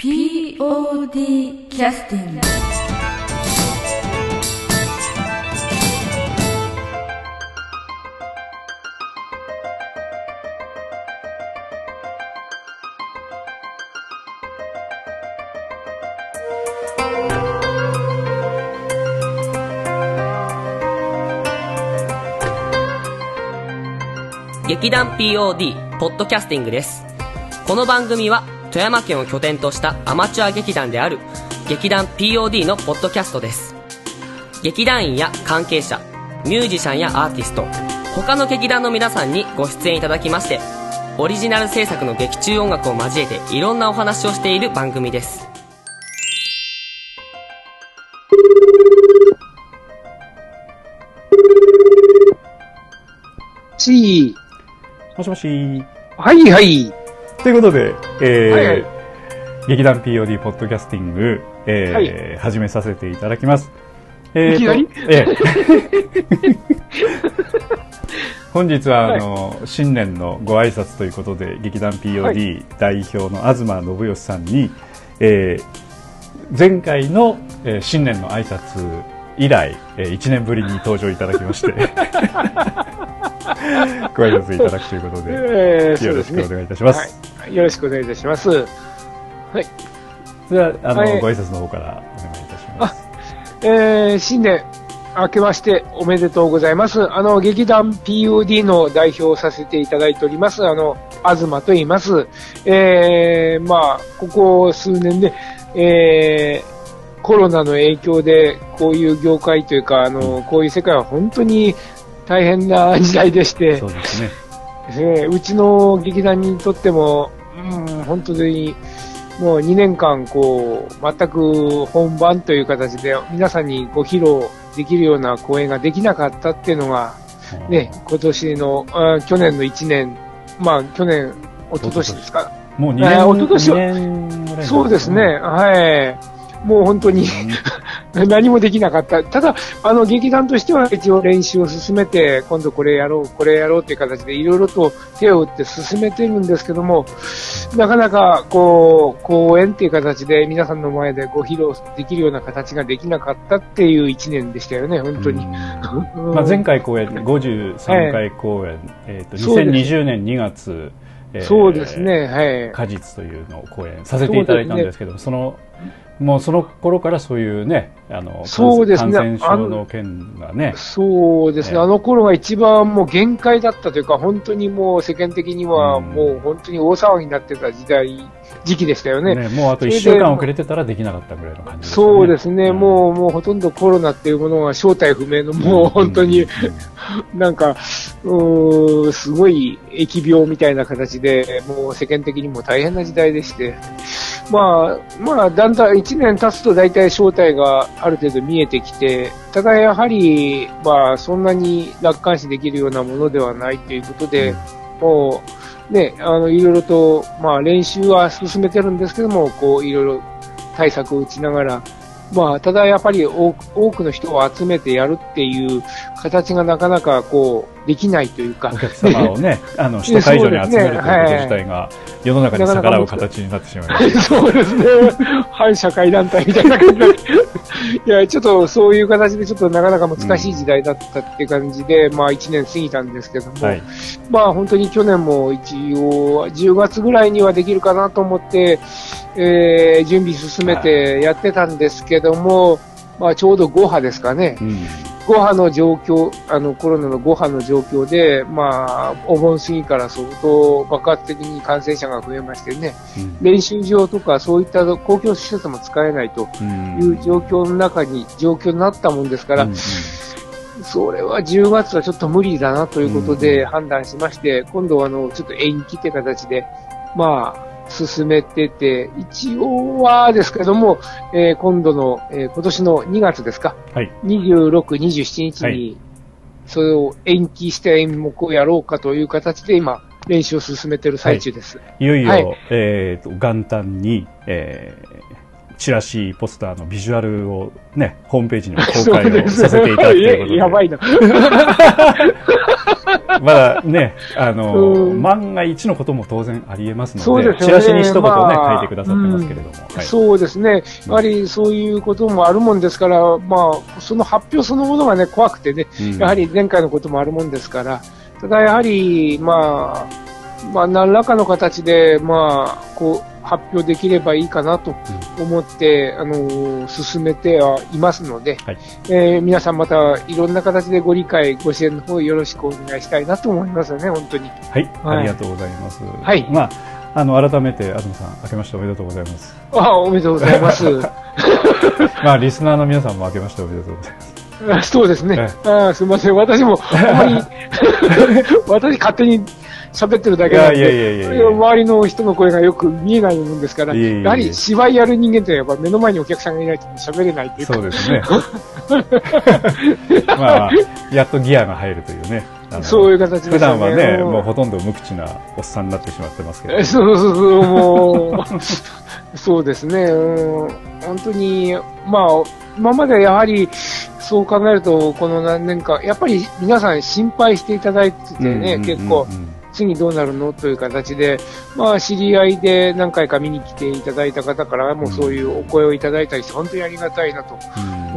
POD キャスティング劇団 POD ポッドキャスティングです。この番組は富山県を拠点としたアマチュア劇団である劇団 POD のポッドキャストです劇団員や関係者ミュージシャンやアーティスト他の劇団の皆さんにご出演いただきましてオリジナル制作の劇中音楽を交えていろんなお話をしている番組ですし、もしもし。はいはい。ということで、えーはいはい。劇団 POD ポッドキャスティング、えーはい。始めさせていただきます。えーといきなり？ええ 本日は、あの、新年のご挨拶ということで、劇団 POD 代表の東信義さんに、えー前回の、えー新年の挨拶以来、え1年ぶりに登場いただきまして、ご挨拶いただくということで、えーよろしくお願いいたします。はい。よろしくお願いいたします。はい。では、あの、はいご挨拶の方からお願いいたします。えー、新年明けましておめでとうございます。あの、劇団 POD の代表をさせていただいております、あの、東と言います。えー、まあ、ここ数年で、えー、コロナの影響で、こういう業界というか、あの、こういう世界は本当に大変な時代でして、そうですね。えーうちの劇団にとっても、うん、本当に、もう2年間、こう、全く本番という形で、皆さんにご披露できるような公演ができなかったっていうのが、ね、今年の、あ去年の1年、まあ、去年、一昨年ですか。もう2えー年、一昨年は二年ぐらいそうですね、。はい。もう本当に 何もできなかった。ただ、あの、劇団としては一応練習を進めて、今度これやろう、これやろうっていう形でいろいろと手を打って進めてるんですけども、なかなか、こう、公演っていう形で皆さんの前でご披露できるような形ができなかったっていう一年でしたよね、本当に。うんまあ、前回公演、53回公演、えっとそうです2020年2月、えーそうですね、はい。果実というのを公演させていただいたんですけど、その、もうその頃からそういうね、あの、そうですね。感染症の件がね、そうですね、ええ。あの頃が一番もう限界だったというか、本当にもう世間的にはうん。もう本当に大騒ぎになってた時代、時期でしたよね。ねもうあと1それで週間遅れてたらできなかったぐらいの感じですよそうですね、ん。もう、もうほとんどコロナっていうものが正体不明の、もう本当に、うん。なんか、うーんすごい疫病みたいな形で、もう世間的にも大変な時代でして、まあ、まあ、だんだん1年経つと大体正体がある程度見えてきて、ただやはり、まあ、そんなに楽観視できるようなものではないということで、もう、ね、あの、いろいろと、まあ、練習は進めてるんですけども、こう、いろいろ対策を打ちながら、まあ、ただやっぱり多く多くの人を集めてやるっていう形がなかなかこう、できないというかお、客様をね、あの、首都会場に集めるということ自体が、世の中に逆らう形になってしまいました。そうですね。反社会団体みたいな感じで。いや、ちょっとそういう形でちょっとなかなか難しい時代だったっていう感じで、まあ1年過ぎたんですけども、はい。まあ本当に去年も一応10月ぐらいにはできるかなと思って、えー準備進めてやってたんですけども、まあちょうど5波ですかね。うん。5波の状況、あのコロナの5波の状況で、まあお盆過ぎから相当爆発的に感染者が増えましてね、うん。練習場とかそういった公共施設も使えないとうん。いう状況の中に、状況になったもんですから、うんうん。それは10月はちょっと無理だなということうんで判断しまして、今度はあの、ちょっと延期って形で、まあ、進めてて、一応はですけども、えー今度の、えー今年の2月ですか、はい。26、27日はに、それを延期した演目をやろうかという形で今、練習を進めている最中です。いよいよ、はいえーと、元旦に、えーチラシ、ポスターのビジュアルをね、ホームページにも公開をさせていただくということで。やばいな。まだね、あの、うん万が一のことも当然ありえますので、そうでねチラシに一言ね、まあ書いてくださってますけれども。はいそうですね。やはりそういうこともあるもんですから、まあ、その発表そのものがね、怖くてね、うんやはり前回のこともあるもんですから、ただやはり、まあ、まあ、何らかの形で、まあ、こう、発表できればいいかなと思って、あの、進めてはいますので、はいえー皆さんまたいろんな形でご理解、ご支援の方よろしくお願いしたいなと思いますよね、本当に。はい、はいありがとうございます。はいまあ、あの、改めて、東さん、明けましておめでとうございます。あおめでとうございます。まあ、リスナーの皆さんも明けましておめでとうございます。あそうですねえ。あすみません。私も、あまり、私勝手に喋ってるだけなんで、周りの人の声がよく見えないもんですから、やはり芝居やる人間ってやっぱ目の前にお客さんがいないと喋れないっていうか、そうですね。まあ、やっとギアが入るというね。そういう形でね。普段はね、う。んもうほとんど無口なおっさんになってしまってますけど。そうそうそう、もう、そうですね、うん、本当に、まあ、今までやはり、そう考えると、この何年か、やっぱり皆さん心配していただいててね、うんうんうんうん。結構、次どうなるの？という形で、まあ、知り合いで何回か見に来ていただいた方からもそういうお声をいただいたりして、本当にありがたいなと。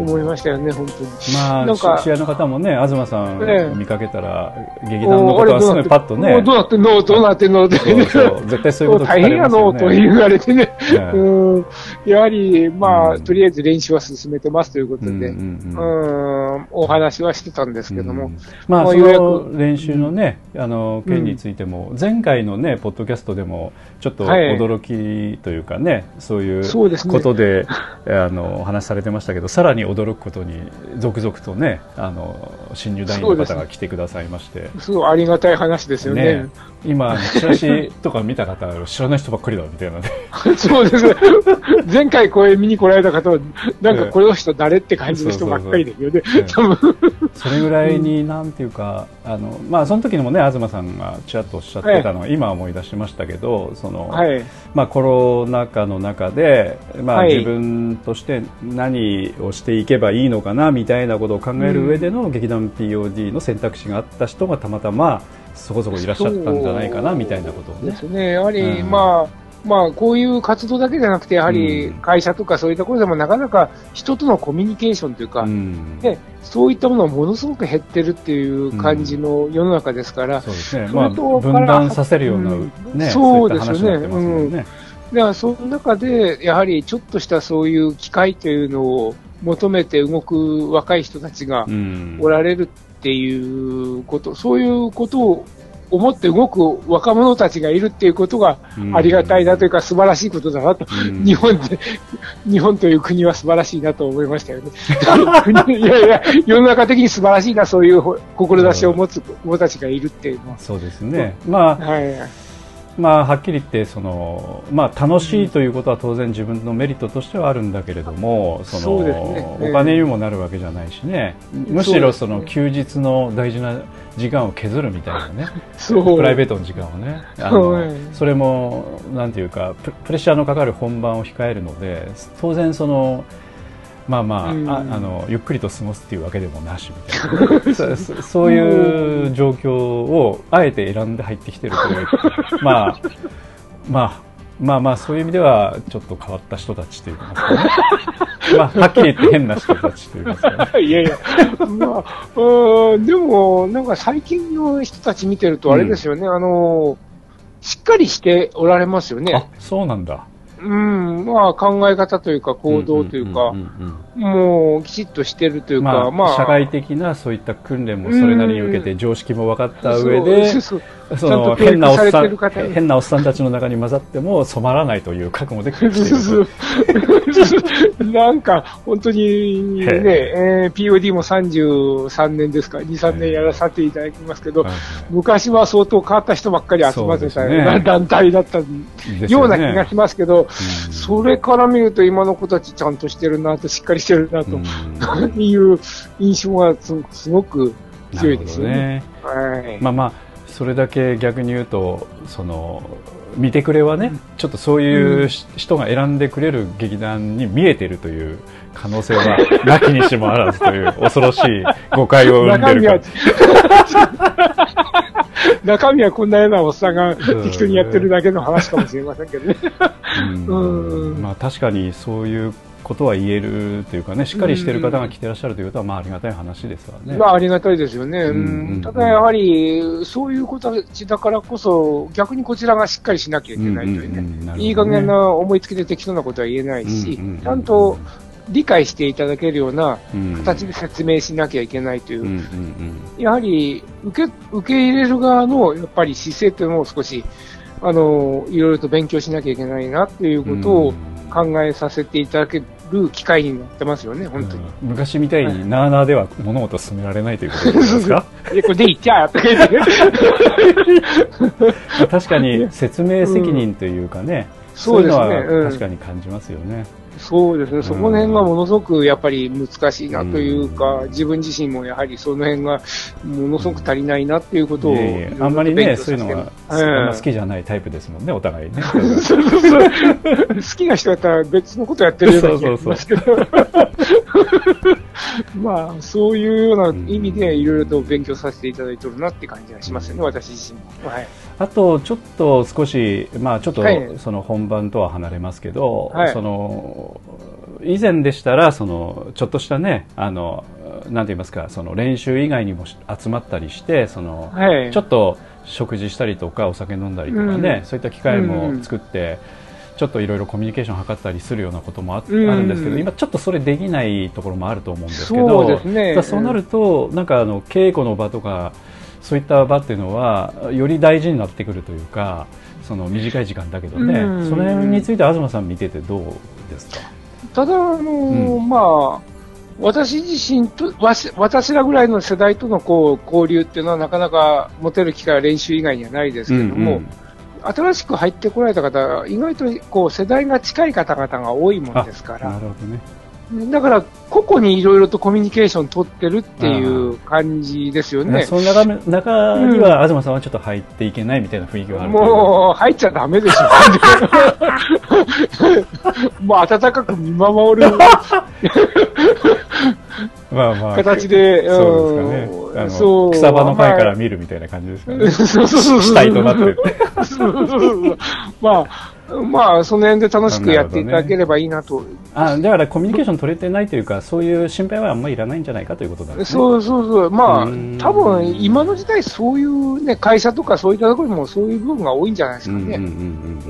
思いましたよね、本当に。まあ、なんかし試合の方もね、東さんええ。見かけたら、劇団のことはすぐパッとね。どうなってんの？どうなってんの？って。絶対そういうこと大変や。のと言われてね。ええ。うん。やはり、まあ、うん。とりあえず練習は進めてますということで、うんお話はしてたんですけども、うん。まあ、その練習のね、あの件についても、前回のね、ポッドキャストでも、ちょっとはい。驚きというかね、そういうそうですね。ことで、あの、お話しされてましたけど、さらに驚くことに、続々とね、あの、新入団員の方が来てくださいまして、すごいありがたい話ですよね。ね、今、チラシとか見た方、知らない人ばっかりだみたいなね。そうですね。前回これ見に来られた方は、なんかこの人誰って感じの人ばっかりですよね。多分それぐらいに、なんていうか、あの、まあ、その時にもね、東さんがちらっとおっしゃってたのを、今思い出しましたけど、その、はい。まあ、コロナ禍の中で、まあ、はい自分として何をしていけばいいのかなみたいなことを考える上での劇団 POD の選択肢があった人がたまたまそこそこいらっしゃったんじゃないかなみたいなことをね。ですね。やはり、うん。まあ、まあ、こういう活動だけじゃなくて、やはりうん。会社とかそういったところでもなかなか人とのコミュニケーションというか、うん。ね、そういったものがものすごく減ってるっていう感じの世の中ですから、そうですね、そまあ、分断させるような、うん。ね、そういった話になってますもんね。だからその中で、やはりちょっとしたそういう機会というのを求めて動く若い人たちがうんおられるっていうこと、そういうことを思って動く若者たちがいるっていうことがありがたいなというか素晴らしいことだなと、うん日本で、日本という国は素晴らしいなと思いましたよね。国 いやいや、世の中的に素晴らしいな、そういう志を持つ子たちがいるっていうのは。そうですね、まあはい。まあ、はっきり言ってその、まあ、楽しいということは当然自分のメリットとしてはあるんだけれどもそのお金にもなるわけじゃないしね、むしろその休日の大事な時間を削るみたいなね。プライベートの時間をね。あのはいそれもなんていうかププレッシャーのかかる本番を控えるので当然そのまあまあ,、うん。ああのゆっくりと過ごすっていうわけでもなしみたいな。ね、そそそういう状況をあえて選んで入ってきてるという まあまあまあまあそういう意味ではちょっと変わった人たちというか、ね、まあはっきり言って変な人たちというか、ね、いやいや、まあ、うんでも、なんか最近の人たち見てると、あれですよね、あの、しっかりしておられますよあね。そうなんだうん、まあ考え方というか行動というかもうきちっとしてるというまか、あまあ、社会的なそういった訓練もそれなりに受けて常識も分かった上そでうそうその変なおっさんてる方変なおっさんたちの中に混ざっても染まらないという覚悟で なんか、本当にね、へえー POD も33年ですか、2、3年やらさせていただきますけど、はい昔は相当変わった人ばっかり集まってたね。団体だったような気がしますけど、うんそれから見ると今の子たちちゃんとしてるなと、しっかりしてるなと、うん。いう印象がすすごく強いですよね。ね。はい。まあまあそれだけ逆に言うとその見てくれはね、ちょっとそういうし人が選んでくれる劇団に見えてるという可能性はなきにしもあらずという恐ろしい誤解を生んでるか 中身はこんなようなおっさんが適当にやってるだけの話かもしれませんけどね。うん。うん。まあ、確かにそういうことは言えるというかねしっかりしてる方が来てらっしゃるということは、まあ、ありがたい話ですわね。まあ、ありがたいですよね。うんうんただやはり、そういう子たちだからこそ、逆にこちらがしっかりしなきゃいけないといううんうんうん。なるほどね。ねいい加減な思いつきで適当なことは言えないしうんうんうん、ちゃんと理解していただけるようなうん形で説明しなきゃいけないという。うんうんうん。やはり受け受け入れる側のやっぱり姿勢というのを少しあのいろいろと勉強しなきゃいけないなということを考えさせていただける機会になってますよね、本当に。うん昔みたいになあなあでは物事を進められないということですか？で、これでいっちゃーとか言って。ま あ確かに説明責任というかね、そうですねいのはうん確かに感じますよね。そうですね、そこの辺がものすごくやっぱり難しいなというか、うん。自分自身もやはりその辺がものすごく足りないなっていうことをいえいえ。いろいろとあんまりね、そういうのは、させてあんまうん好きじゃないタイプですもんね、お互いね。好きな人だったら別のことやってるような気がしますけど。まあ、そういうような意味でいろいろと勉強させていただいてるなって感じがしますよね、私自身も。はい。あと、ちょっと少し、まあちょっとはいその本番とは離れますけど、はいその、以前でしたら、その、ちょっとしたね、あの、なんて言いますか、その練習以外にもし集まったりして、その、はい。ちょっと食事したりとかお酒飲んだりとかね、うんそういった機会も作って、ちょっといろいろコミュニケーションを図ったりするようなこともあ,、るんですけど今ちょっとそれできないところもあると思うんですけどそうね。なると、なんかあの稽古の場とかそういった場っていうのはより大事になってくるというかその短い時間だけどね、うん。その辺について東さん見ててどうですか？ただ、あのーうまあ、私自身と、私らぐらいの世代とのこう交流っていうのはなかなか持てる機会は練習以外にはないですけども、うんうん新しく入ってこられた方、意外とこう世代が近い方々が多いもんですから、なるほどねだから個々にいろいろとコミュニケーション取ってるっていう感じですよね。その中め中には東さんはちょっと入っていけないみたいな雰囲気があるもう、入っちゃダメでしょ。もう温かく見守るまあまあ。形で、そうですかね。そう。草場の前から見るみたいな感じですかね、そうそうそうそう。主体となって。そうそうそう。まあ、まあ、その辺で楽しくやっていただければいいなと。あだからコミュニケーション取れてないというかそういう心配はあんまりいらないんじゃないかということなんですねそうそうそう。まあうん、多分今の時代そういうね、会社とかそういったところにもそういう部分が多いんじゃないですかね。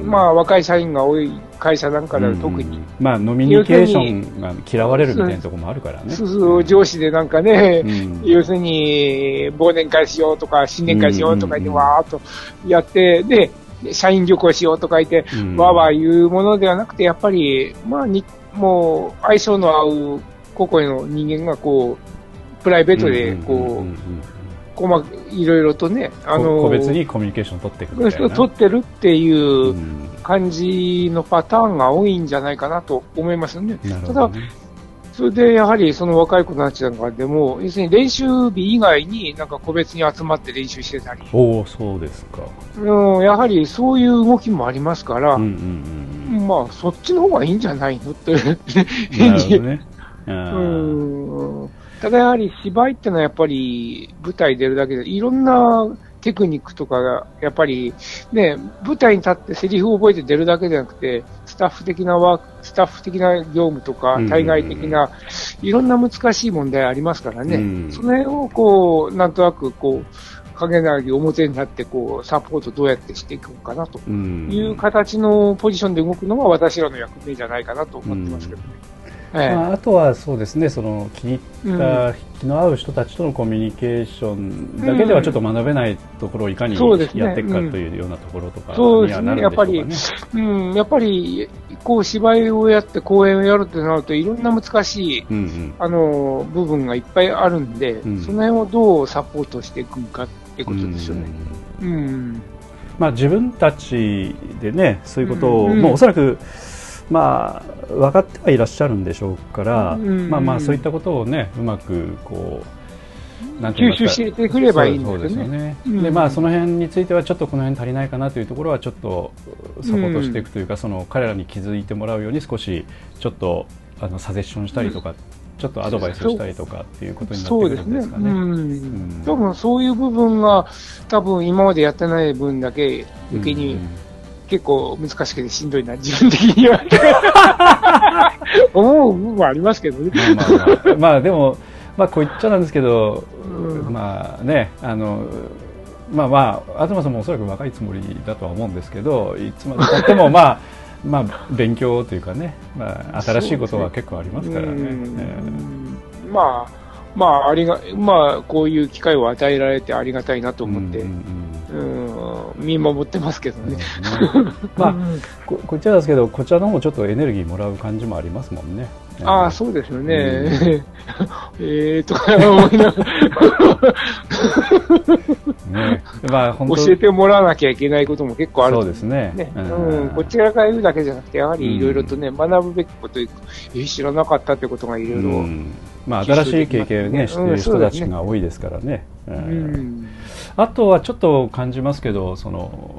まあ、若い社員が多い会社なんかでは特に。うんうんまあノミニケーションが嫌われるみたいなところもあるからねそうそう、上司でなんかね、うん要するに、忘年会しようとか、新年会しようとか言わーっとやって、で、社員旅行しようとか言って、うん。わーわー言うものではなくて、やっぱり、まあに、もう、相性の合う個々の人間が、こう、プライベートで、こう、んんんんこうまあ、いろいろとね、あの、個別にコミュニケーション取っていく取ってるっていううん。感じのパターンが多いんじゃないかなと思いますね。ただなるほど、ねそれでやはりその若い子たちなんかでも、要するに練習日以外になんか個別に集まって練習してたり、おおそうですか。うん、やはりそういう動きもありますから、うんうんうんまあそっちの方がいいんじゃないのって、うんなるほどね。あうーん。ただやはり芝居ってのはやっぱり舞台出るだけでいろんなテクニックとかがやっぱりね、舞台に立ってセリフを覚えて出るだけじゃなくて、スタッフ的なワーク、スタッフ的な業務とかうん。うんう、ん対外的ないろんな難しい問題ありますからね、うん。その辺をこう、なんとなくこう、影なぎ表になってこう、サポートどうやってしていこうかなとうん。いう形のポジションで動くのが私らの役目じゃないかなと思ってますけどね。ええまあ、あとはそうですねその気に入った、気の合う人たちとのコミュニケーションだけではちょっと学べないところをいかにやっていくかというようなところとかにはなるんやっぱりでしょうかね。、うん、やっぱり、こう芝居をやって公演をやるってなると、いろんな難しい、うんうん。あの、部分がいっぱいあるんで、うん。その辺をどうサポートしていくかってことですよね。うんうん。まあ、自分たちでねそういうことを、うん。もうおそらく、まあ、分かってはいらっしゃるんでしょうから、うんまあまあそういったことをねうまくこうなんて吸収してくればいいんそうですよね。そうでね、うん。でまあ、その辺についてはちょっとこの辺足りないかなというところはちょっとサポートしていくというか、その彼らに気づいてもらうように少しちょっとあのサジェッションしたりとか、ちょっとアドバイスをしたりとかっていうことになってくるそうですね。んですかね。うん。ん。多分そういう部分が、多分今までやってない分だけ余計にうん結構難しくてしんどいな、自分的には。思う部分はありますけどね。まあまあまあ、まあでも、まあ、こう言っちゃなんですけど、うん。まあね、あの、まあまあ、東さんもおそらく若いつもりだとは思うんですけど、いつまでたっても、まあ、まあ、勉強というかね、まあ、新しいことは結構ありますからね。まあ、まあ、ありが、まあ、こういう機会を与えられてありがたいなとえ思って、うんうん。うん見守ってますけどね。まあうんここっちらですけど、こちらの方もちょっとエネルギーもらう感じもありますもんね。ああ、そうですよね。ええとか思いなが ね。まあ、本当ら、教えてもらわなきゃいけないことも結構ある。そうですね。ね、ううん。ん、こちらから言うだけじゃなくて、やはりいろいろとね、学ぶべきこと、え知らなかったってことがいろいろ、うん。まあ、新しい経験をね、うんしている人たちが多いですからね。ううんんあとはちょっと感じますけど、その、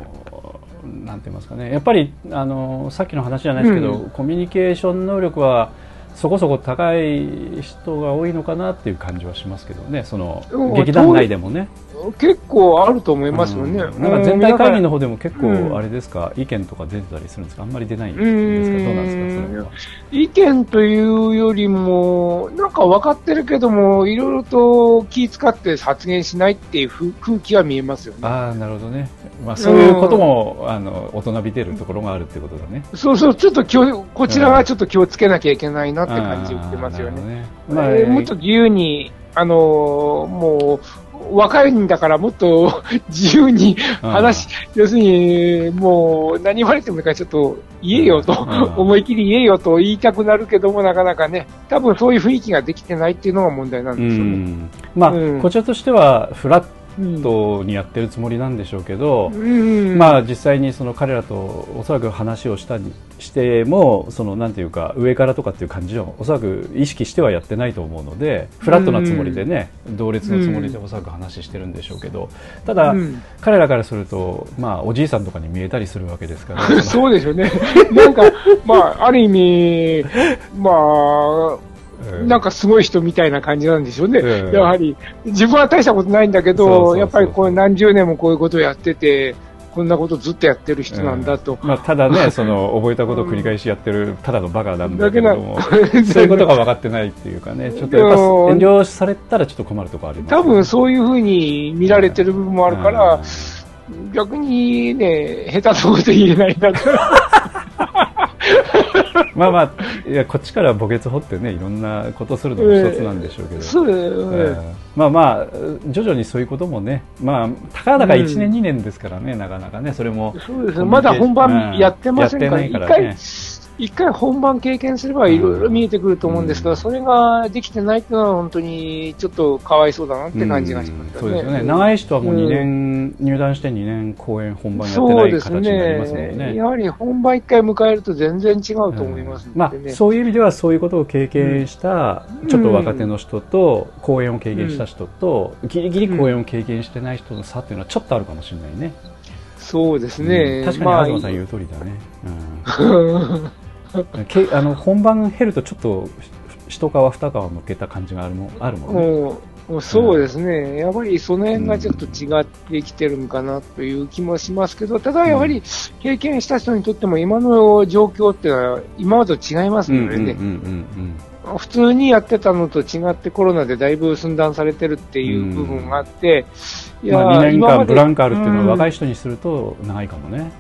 なんて言いますかね、やっぱり、あの、さっきの話じゃないですけど、うん。コミュニケーション能力は、そこそこ高い人が多いのかなっていう感じはしますけどね、そのうん。劇団内でもね。結構あると思いますよね。うんなんか全体会議の方方でも結構うんあれですか、意見とか出てたりするんですか、あんまり出ないんうですか、どうなんですか？意見というよりも、なんか分かってるけども、いろいろと気使って発言しないっていう風空気は見えますよね。ああ、なるほどね。まあ、そういうことも、あの、大人びてるところがあるってことだね。そうそう、ちょっと気を、こちらはちょっと気をつけなきゃいけないなって感じを受けますよね。まあ、えーもっと自由に、あのーもう、若いんだからもっと 自由に話、要するに、もう何言われてもいいからちょっと言えよと、うん思い切り言えよと言いたくなるけども、なかなかね、多分そういう雰囲気ができてないっていうのが問題なんうですよね。ん。まあ、うんこちらとしては、フラッうんトにやってるつもりなんでしょうけど、うん。まあ実際にその彼らとおそらく話をしたにしてもそのなんていうか上からとかっていう感じをおそらく意識してはやってないと思うのでフラットなつもりでね、同列のつもりでおそらく話してるんでしょうけどただ、うん。彼らからするとまあおじいさんとかに見えたりするわけですから。そうですよね。なんか、まあ、ある意味、まあ、うんなんかすごい人みたいな感じなんでしょうね。うんやはり、自分は大したことないんだけど、やっぱりこう何十年もこういうことをやってて、こんなことずっとやってる人なんだと。まあ、ただね、その覚えたことを繰り返しやってるただのバカなんだだけども、そういうことが分かってないっていうかね、ちょっとやっぱ遠慮されたらちょっと困るところありますよ多分そういうふうに見られてる部分もあるかうんら、逆にね、下手なこと言えないなと。まあまあ、いや、こっちから墓穴掘ってね、いろんなことするのも一つなんでしょうけど。えーまあまあ、徐々にそういうこともね、まあ、たかだか1年、2年ですからね、なかなかね、それも。そうですね。まだ本番やってませんから、うん一回やってないからね、一回本番経験すればいろいろ見えてくると思うんですが、うんそれができてないっていうのは本当にちょっとかわいそうだなって感じがしますうんそうですよね。うん長い人はもう2年、入団して2年公演本番やってない形になりますもんね。やはり本番一回迎えると全然違うと思いますうんまあそういう意味ではそういうことを経験した、うんちょっと若手の人と、公演を経験した人と、ギリギリ公演を経験してない人の差っていうのはちょっとあるかもしれないね。そうですね。うん確かにまあ東さん言う通りだね。うん、けあの本番減るとちょっと一皮二皮向けた感じがあるもあるもんね。もうそうですね、やっぱりその辺がちょっと違ってきてるのかなという気もしますけど、ただやはり経験した人にとっても今の状況っていうのは今までと違いますのでね、うんうんうんうん普通にやってたのと違ってコロナでだいぶ寸断されてるっていう部分があって、いまあ、2年間ブランクあるっていうのは若い人人にすると長いかもね。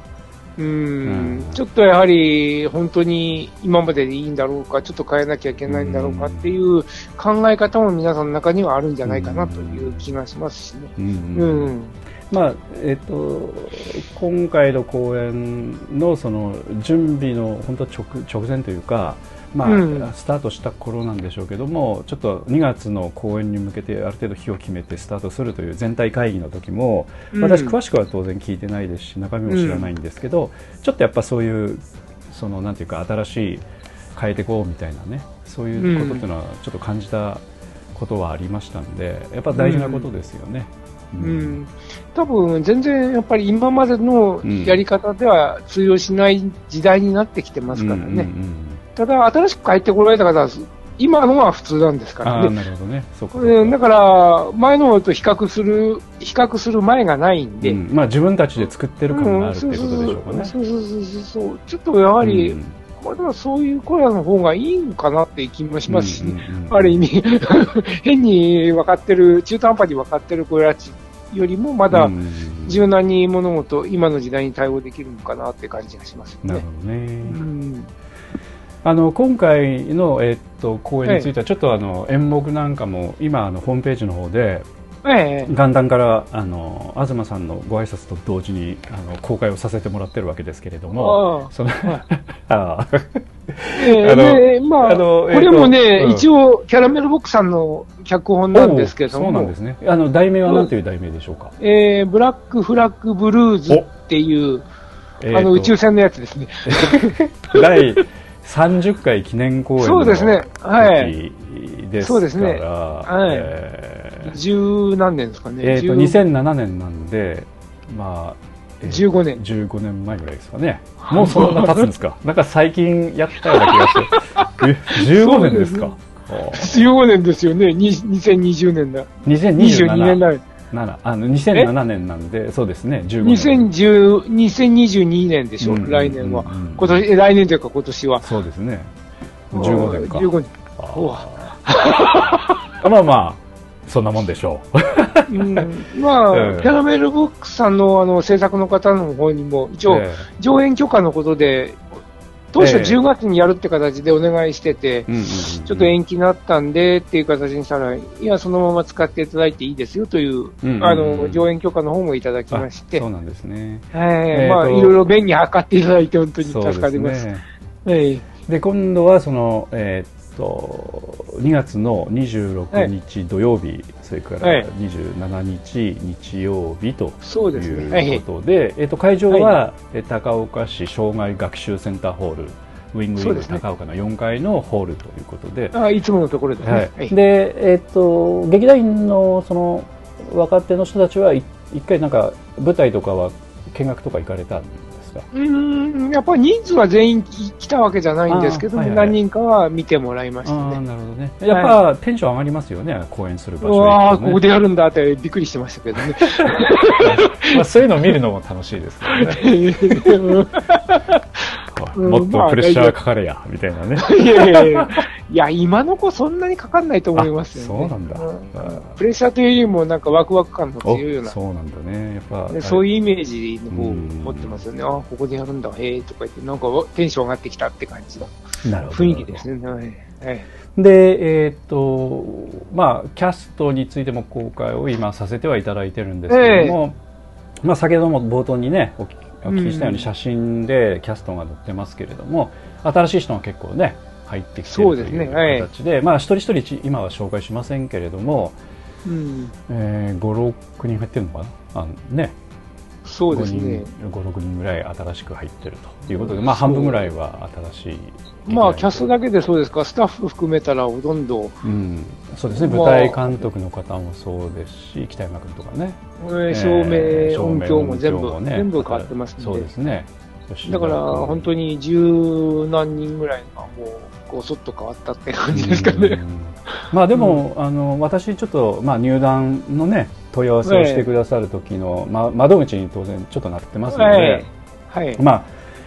うんうんちょっとやはり本当に今まででいいんだろうか、ちょっと変えなきゃいけないんだろうかっていう考え方も皆さんの中にはあるんじゃないかなという気がしますしね。うんううんん。まあえっと今回の公演のその準備の本当直直前というか、まあうん。スタートした頃なんでしょうけどもちょっと2月の公演に向けてある程度日を決めてスタートするという全体会議の時もうん。私詳しくは当然聞いてないですし中身も知らないんですけど、ちょっとやっぱそういうそのなんていうか新しい変えていこうみたいなねそういうことっていうのはちょっと感じたことはありましたんでやっぱ大事なことですよね。うん、多分全然やっぱり今までのやり方では通用しない時代になってきてますからね。うんうんうんただ、新しく帰ってこられた方は、今のは普通なんですからね。なるほどね。そうかうんだから、前のと比較する、比較する前がないんで。うんまあ自分たちで作ってる感があるっていうことでしょうかね。そうそうそうそうそう。ちょっとやはり、うんまだそういうコーラの方がいいんかなって気もしますし、うんうんうんある意味、変に分かってる、中途半端に分かってるコーラよりも、まだうん柔軟に物事、今の時代に対応できるのかなって感じがしますよね。なるほどね。うんあの今回の、えっと公演については、ちょっとあの演目なんかも今あのホームページの方でええ。元旦からあの東さんのご挨拶と同時にあの公開をさせてもらってるわけですけれども、え まあ、あのこれもね、うん。一応、キャラメルボックさんの脚本なんですけども、そうなんですね。あの題名は何という題名でしょうか？えーブラックフラッグブルーズっていう、あの宇宙船のやつですね。第30回記念公演のそうですねはい時ですそうですねからはいえー十何年ですかね。えーと10 2007年なんで、まあ、えー15年15年前ぐらいですかね。もうそんな経つんですか。なんか最近やったような気がして。え15年ですか。お15年ですよね、に2020年だ。2027 22年だ。7あの2007年なんで、そうですね、15年。2010 2022年でしょ、うん来年はうんうん。今年、え来年というか今年は。そうですね。15年か。15年。あ まあまあ、そんなもんでしょう。うんまあ、ええキャラメルブックさんのあの制作の方の方にも、一応、え上演許可のことで、当初ええ10月にやるって形でお願いしてて、ちょっと延期になったんでっていう形にしたら、いや、そのまま使っていただいていいですよという、あの、上演許可の方もいただきまして、あそうなんですね。はい、まあ、いろいろ便に測っていただいて、本当に助かります。ですね。はいで今度はその、えーっと2月の26日土曜日、それからはい。27日日曜日とそうですね。はい。いうことで、えと会場は、えー高岡市障害学習センターホールウィングウィング高岡の4階のホールということで、あいつものところですね。ははい。い、で、えっと劇団員のその若手の人たちはい一回なんか舞台とかは見学とか行かれたんですか？うーん、やっぱり人数は全員来たわけじゃないんですけどはいはい何人かは見てもらいましたね。なるほどね。やっぱ、テンション上がりますよね公演する場所うわここでやるんだってびっくりしてましたけどね。まあ、そういうのを見るのも楽しいですからね。う んもっとプレッシャーかかれやみたいなね。いやいやいや、いや、今の子そんなにかかんないと思いますよそうなんだ。プレッシャーというよりもなんかワクワク感のお強いような、そうなんだね。やっぱでそういうイメージの方をうん持ってますよね。あここでやるんだ、へえとか言って、なんかテンション上がってきたって感じのなるほど雰囲気ですね。はいはい。で、えーっと、まあ、キャストについても公開を今させてはいただいてるんですけれども、まあ、先ほども冒頭にね、お聞きお聞きしたようにうん写真でキャストが載ってますけれども、新しい人が結構ね、入ってきてるそうというですねはい。形で、まあ、一人一人今は紹介しませんけれども、うん、えー、5、6人入ってるのかな？あね。そうですね。5人、5、6人ぐらい新しく入ってるということで、まあ、半分ぐらいは新しい。まあ、キャストだけでそうですか、スタッフ含めたらほとんど、うん、そうですね、まあ舞台監督の方もそうですし、北山君とかね、えー照明、照音響も全部、ね全部変わってますんで。そうですね。だから、本当に十何人ぐらいがもう、ごそっと変わったって感じですかうんね。まあでも、あの私ちょっと、まあ、入団のね問い合わせをしてくださる時の、まあ、窓口に当然ちょっとなってますので、はい。はい。まあ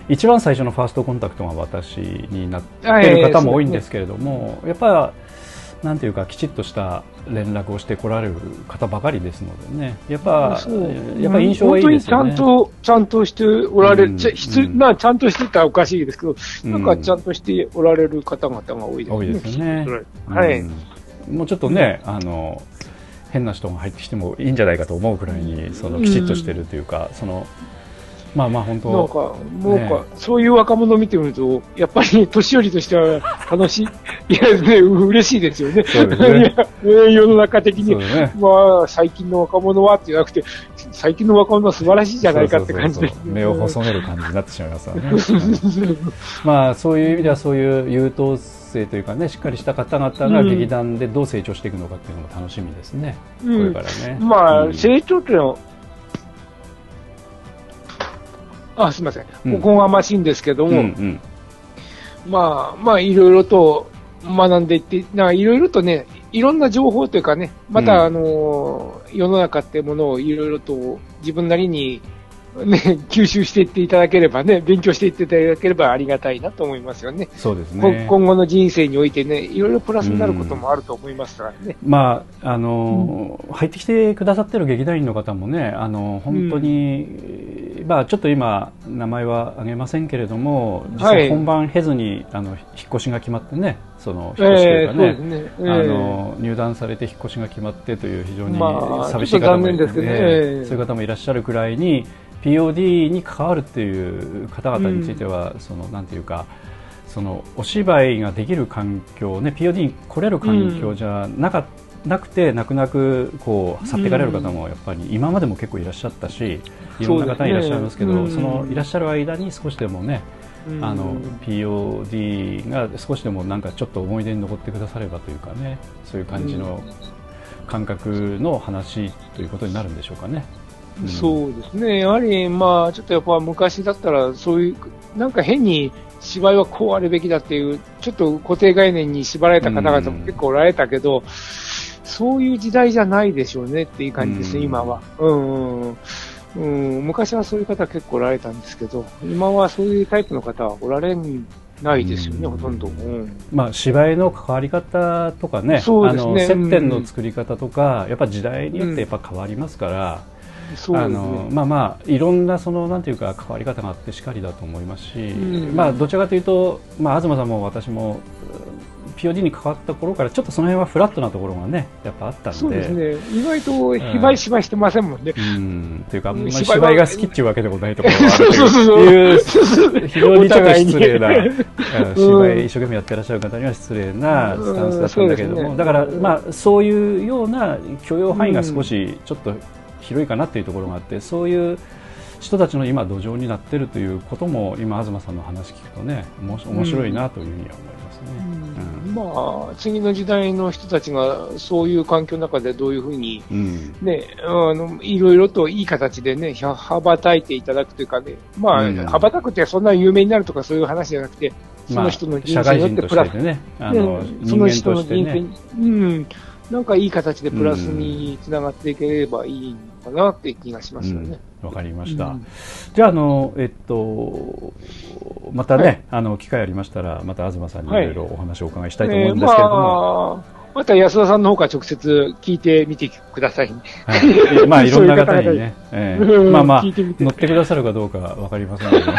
一番最初のファーストコンタクトが私になってる方も多いんですけれども、やっぱなんていうかきちっとした連絡をしてこられる方ばかりですのでねやっぱやっぱ印象がいいですよね。本当にちゃんと、ちゃんとしておられる、うんちゃちゃんとしてたらおかしいですけど、うんなんかちゃんとしておられる方々が多いですね。多いですよねはい。うんもうちょっとね、あの変な人が入ってきてもいいんじゃないかと思うくらいにそのきちっとしてるというか、そのまあまあ本当なんか、もうか、ねそういう若者を見てみると、やっぱり 年寄りとしては楽しい、いや、ね、嬉しいですよね。そうですね 世の中的にね。まあ、最近の若者はってじゃなくて、最近の若者は素晴らしいじゃないかって感じで。目を細める感じになってしまいますよね。まあそういう意味ではそういう優等性というかねしっかりした方々が劇団でどう成長していくのかっていうのも楽しみですね、うん。これからね。まあ、うん。成長っていうのは、あ、すみません。うん。おこがましいんですけども、うんうん。まあ、まあ、いろいろと学んでいって、ないろいろとね、いろんな情報というかね、また、うん。あの、世の中ってものをいろいろと自分なりに、ね、吸収していっていただければね、勉強していっていただければありがたいなと思いますよね。そうですこね。今後の人生においてね、いろいろプラスになることもあると思いますからね。まああのー入ってきてくださってる劇団員の方もね、あの本当に、まあちょっと今名前は挙げませんけれども、実はい際本番経ずにあの引っ越しが決まってね、その引っ越しというかね。そうですね。えあえの入団されて引っ越しが決まってという非常にまあ寂しいそういう方もいらっしゃるくらいに POD に関わるっていう方々については、そのなんていうかそのお芝居ができる環境ね POD に来れる環境じゃなかなくて泣く泣くこう去っていかれる方もやっぱり今までも結構いらっしゃったしいろんな方いらっしゃいますけどそうですねそのいらっしゃる間に少しでもねうん。あの POD が少しでもなんかちょっと思い出に残ってくださればというかねそういう感じの感覚の話ということになるんでしょうかね。うんそうですね。やはり、まあ、ちょっとやっぱ昔だったら、そういう、なんか変に芝居はこうあるべきだっていう、ちょっと固定概念に縛られた方々も結構おられたけど、そういう時代じゃないでしょうねっていう感じですね、うん今は。うんうん。うん、昔はそういう方結構おられたんですけど、今はそういうタイプの方はおられないですよね、うんほとんど。うん。まあ、芝居の関わり方とかねそうですねあの接点の作り方とか、やっぱ時代によってやっぱ変わりますから、ね。のまあまあいろんなそのなんていうか関わり方があってしかりだと思いますし、ん。まあどちらかというとまあ東さんも私もうん POD に関わった頃からちょっとその辺はフラットなところがねやっぱあったんで。そうですね。意外と芝居芝居してませんもんね。うん。というかあん。まり芝居が好きっていうわけでもないところがあるという非常にちょっと失礼な芝居一生懸命やってらっしゃる方には失礼なスタンスだったんだけれども、ね。だからまあそういうような許容範囲が少しちょっと広いかなっていうところがあってそういう人たちの今土壌になってるということも今東さんの話聞くとね面白いなというふうには思いますね。まあ、次の時代の人たちがそういう環境の中でどういうふうに、うん。ね、あの、いろいろといい形でね、羽ばたいていただくというかね、まあ、うん。羽ばたくってそんな有名になるとかそういう話じゃなくて、その人の人社生によってプラス、してねあのねその人の人生ね。に、うん、なんかいい形でプラスにつながっていければいいのかなって気がしますよね。わかりました。うん。じゃあ、あの、えっと、またね、はいあの、機会ありましたら、また東さんにいはい。ろいろお話をお伺いしたいとえー思うんですけれども、まあ、また安田さんの方から直接聞いてみてください。ね。はい、まあ、いろんな方にね、えうんーまあまあ、乗ってくださるかどうかわかりませんけど、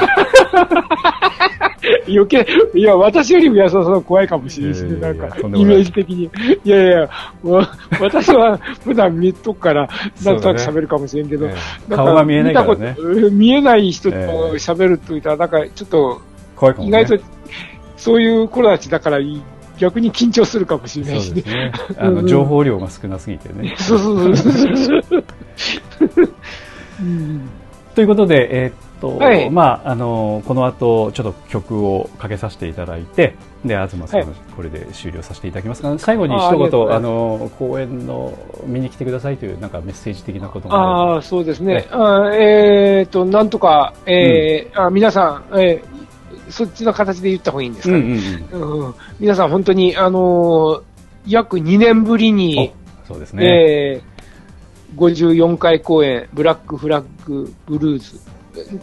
余計、いや、私よりも安田さんは怖いかもしれないですね、ないんか、イメージ的に。いやいや、わ 私は普段見とくから、なんとなく喋るかもしれんけど、えーなんか顔が見えないからね見えない人とええ喋ると言ったら、なんかちょっと。意外と、そういう子たちだから、逆に緊張するかもしれないしね。ね。あの、うん情報量が少なすぎてね。そうそうそうそう。うんということで、えーっと、はいまあ、あの、この後、ちょっと曲をかけさせていただいて、で、東さん、はいこれで終了させていただきますが、最後に一言、あの、公演の、見に来てくださいという、なんかメッセージ的なことがあそうですねね。あえっ、と、なんとか、えーあ皆さん、えーそっちの形で言った方がいいんですうんかね。うんうん。うん皆さん本当に、あのー約2年ぶりに、おそうですね。えー54回公演、ブラックフラッグブルーズ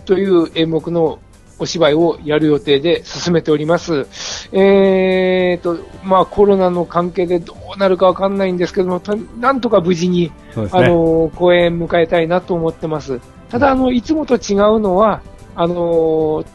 という演目のお芝居をやる予定で進めております。えーと、まあコロナの関係でどうなるかわかんないんですけども、となんとか無事にね。のー公演迎えたいなと思ってます。ただ、あの、いつもと違うのは、あのー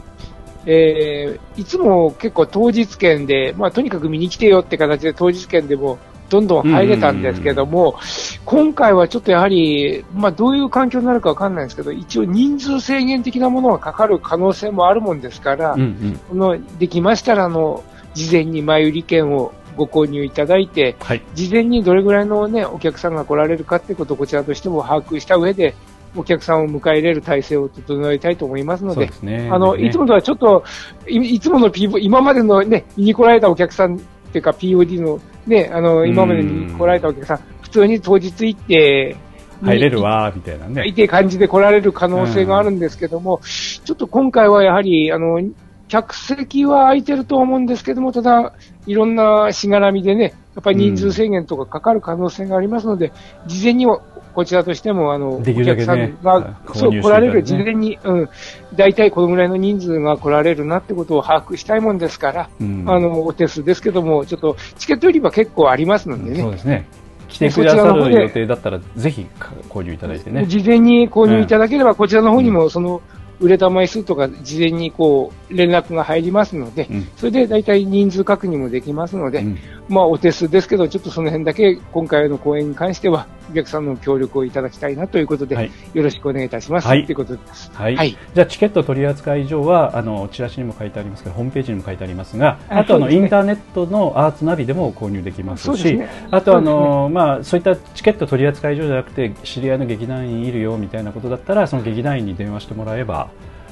えーいつも結構当日券で、まあ、とにかく見に来てよって形で当日券でもどんどん入れたんですけども、今回はちょっとやはり、まあ、どういう環境になるかわかんないんですけど、一応人数制限的なものがかかる可能性もあるもんですから、うんうん。このできましたら、あの、事前に前売り券をご購入いただいて、はい。事前にどれぐらいのね、お客さんが来られるかっていうことをこちらとしても把握した上で、お客さんを迎え入れる体制を整えたいと思いますので、ですね。あの、ねいつもとはちょっと、いいつもの PV、今までのね、見に来られたお客さんっていうか POD のね、あの、今までに来られたお客さん、普通に当日行って、入れるわ、みたいなね。いて感じで来られる可能性があるんですけども、ちょっと今回はやはり、あの、客席は空いてると思うんですけども、ただ、いろんなしがらみでね、やっぱり人数制限とかかかる可能性がありますので、事前にはこちらとしても、あの、おできるだけ客ねさんが、購そう、来られる、事前に、うん、大体このぐらいの人数が来られるなってことを把握したいもんですから、うん。あの、お手数ですけども、ちょっと、チケット売り場結構ありますのでね、そうですね。来てくださる予定だったら、ぜひか購入いただいてね。事前に購入いただければ、こちらの方にもその売れた枚数とか事前にこう連絡が入りますので、うん。それで大体人数確認もできますので、うんまあお手数ですけど、ちょっとその辺だけ今回の講演に関してはお客さんの協力をいただきたいなということで、はいよろしくお願いいたします。はいということです。はい。はいじゃあ、チケット取扱い上は、あの、チラシにも書いてありますけど、ホームページにも書いてありますが、ああと、あの、ねインターネットのアーツナビでも購入できますし、すねあと、あの、まあ、そういったチケット取扱い上じゃなくて、知り合いの劇団員いるよ、みたいなことだったら、その劇団員に電話してもらえば、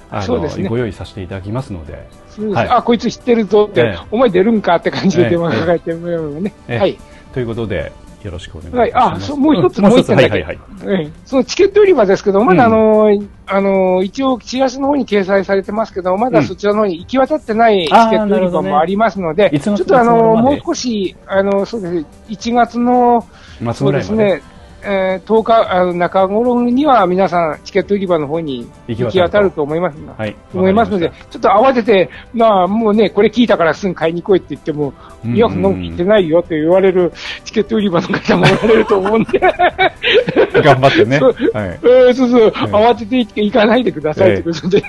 あの、そうですね。ご用意させていただきますので、です。はい。あ、こいつ知ってるぞって、ええ。お前出るんかって感じで電話がかかってもらえばね。ええ。はい。ということで、よろしくお願いします。あそうもう一つん。もう一つ、はいはいはい。ええ。そのチケット売り場ですけど、まだあうん。の、あの、一応、チラシの方に掲載されてますけど、まだそちらの方に行き渡ってないチケット売り場もありますので、いつのちょっとあの、いつ頃まで？もう少し、あの、そうですね、1月の、末そう。ですね、えー10日、あの中頃には皆さん、チケット売り場の方に行き渡ると行き渡ると思います。はい。思いますのでちょっと慌てて、まあ、もうね、これ聞いたからすぐ買いに来いって言っても、うんいや、そんなの聞いてないよって言われるチケット売り場の方もおられると思うんで、頑張ってね。はい。えーそうそう、慌ててい行かないでくださいということで、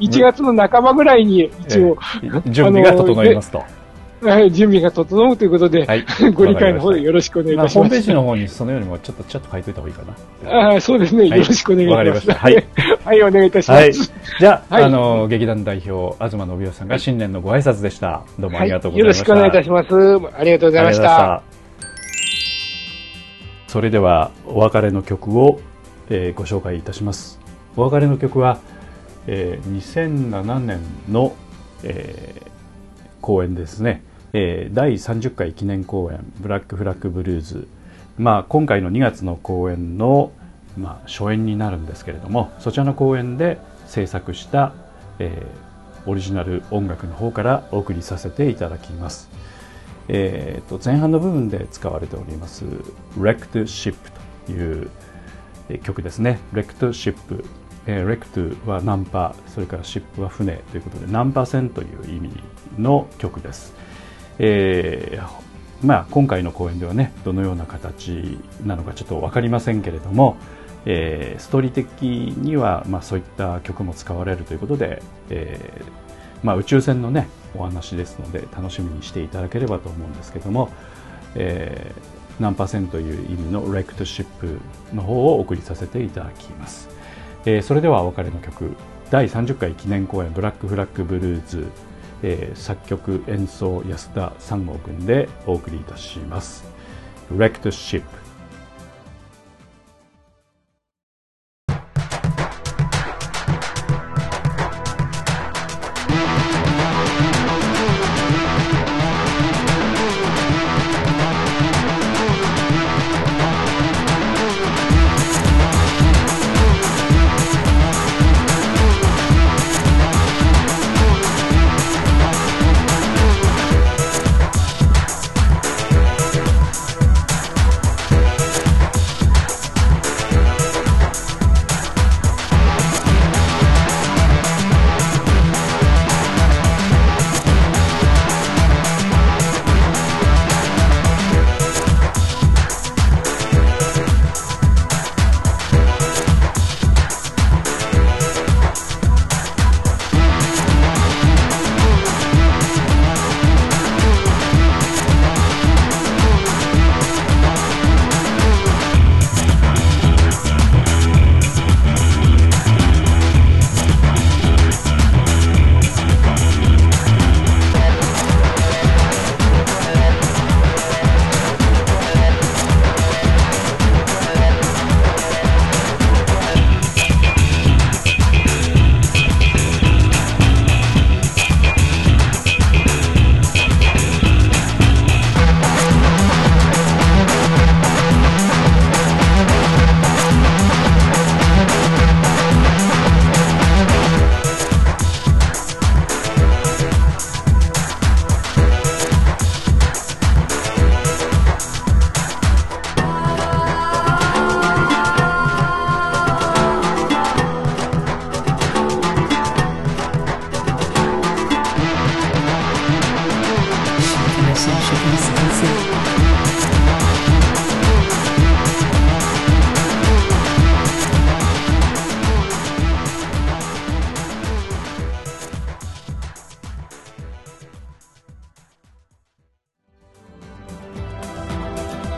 1月の半ばぐらいに一応、ええ準備が整いますと。はい準備が整うということで、はい ご理解の方でよろしくお願いいまあ、たします。ホームページの方にそのようにもちょっとちょっと書いといた方がいいかな。あーそうですね、はいよろしくお願いします。わかりま はい、お願いいたしまはい。す。じゃあ、はいあの、劇団代表、東信夫さんが新年のご挨拶でした。どうもありがとうございよろまし。したくお願いいたします。ありがとうございました。それでは、お別れの曲を、えーご紹介いたします。お別れの曲は、えー2007年の、えー公演ですね、えー第30回記念公演「ブラックフラッグブルーズ」まあ、今回の2月の公演の、まあ、初演になるんですけれどもそちらの公演で制作した、えーオリジナル音楽の方からお送りさせていただきます。えーと前半の部分で使われております「Wrecked Ship」という曲ですね「Wrecked Ship」えー、Wrecked はナンパそれから Ship は船ということで何パーセントという意味の曲です、えーまあ、今回の公演ではねどのような形なのかちょっと分かりませんけれども、えーストーリー的には、まあ、そういった曲も使われるということで、えーまあ、宇宙船のねお話ですので楽しみにしていただければと思うんですけども、えー何パーセントという意味のレクトシップの方をお送りさせていただきます、えーそれではお別れの曲。第30回記念公演ブラックフラッグブルーズ、えー作曲演奏安田三郷くんでお送りいたします。レク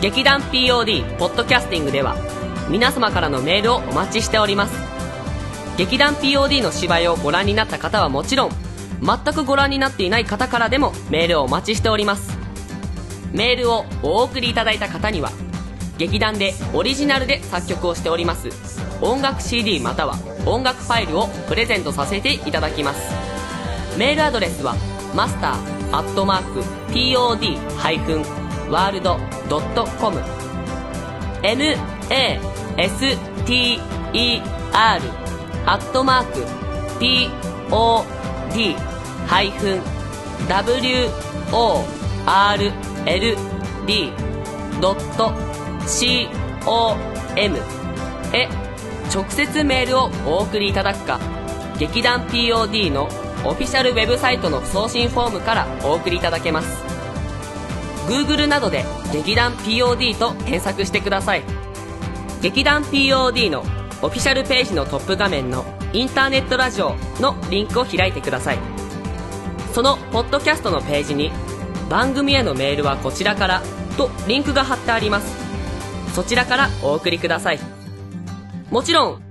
劇団 POD ポッドキャスティングでは皆様からのメールをお待ちしております。劇団 POD の芝居をご覧になった方はもちろん全くご覧になっていない方からでもメールをお待ちしております。メールをお送りいただいた方には劇団でオリジナルで作曲をしております音楽 CD または音楽ファイルをプレゼントさせていただきます。メールアドレスはマスターアットマーク POD-world.com master アットマーク pod-world.com へ直接メールをお送りいただくか劇団 POD のオフィシャルウェブサイトの送信フォームからお送りいただけます。Google などで劇団 POD と検索してください。劇団 POD のオフィシャルページのトップ画面のインターネットラジオのリンクを開いてください。そのポッドキャストのページに番組へのメールはこちらからとリンクが貼ってあります。そちらからお送りください。もちろん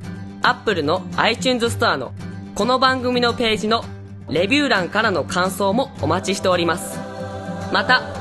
Apple の iTunes ストアのこの番組のページのレビュー欄からの感想もお待ちしております。また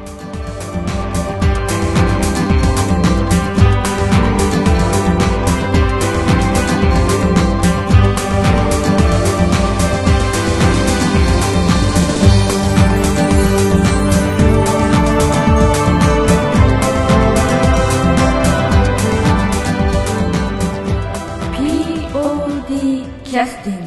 Justin.